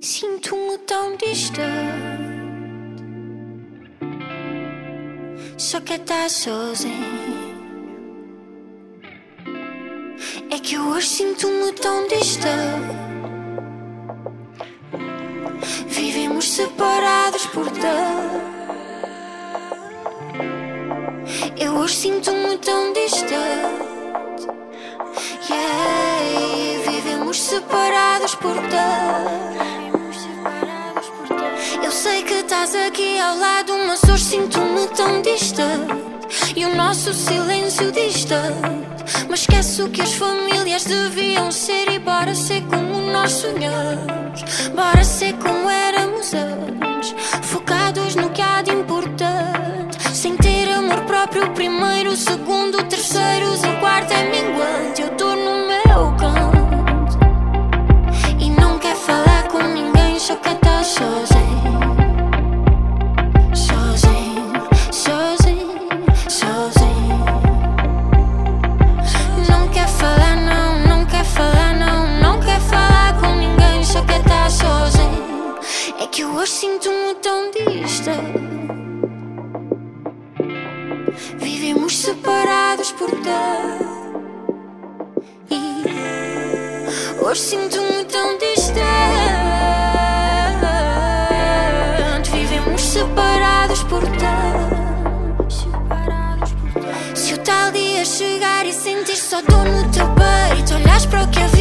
Sinto-me tão distante Só quer estar sozinho É que eu hoje sinto-me tão distante Vivemos separados por tanto Eu hoje sinto-me tão distante separados por tanto Eu sei que estás aqui ao lado Mas hoje sinto-me tão distante. E o nosso silêncio distante. Mas esqueço que as famílias deviam ser E bora ser como nós sonhamos. Bora ser como éramos hoje sinto-me tão distante Vivemos separados por tanto. Hoje sinto-me tão distante. Vivemos separados por tanto. Se o tal dia chegar e sentir só dor no teu peito Olhas para o que a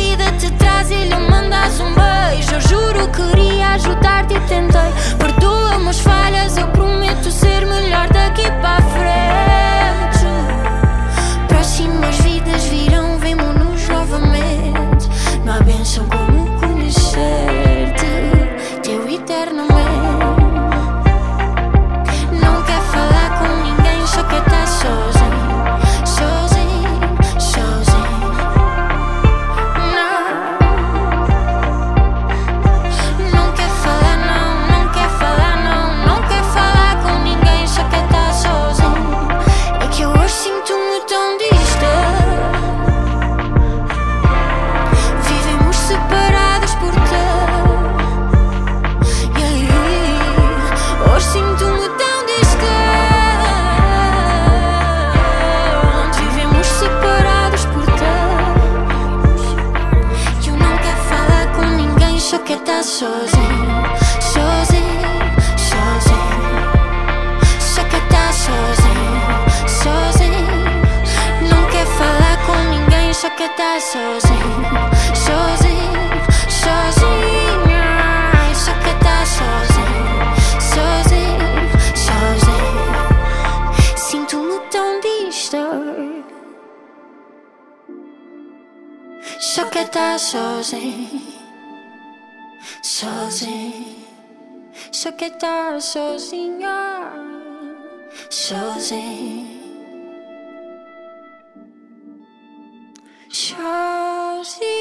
Só quero estar sozinho Sozinho, Só quero estar sozinho Sozinho, sozinho Sinto-me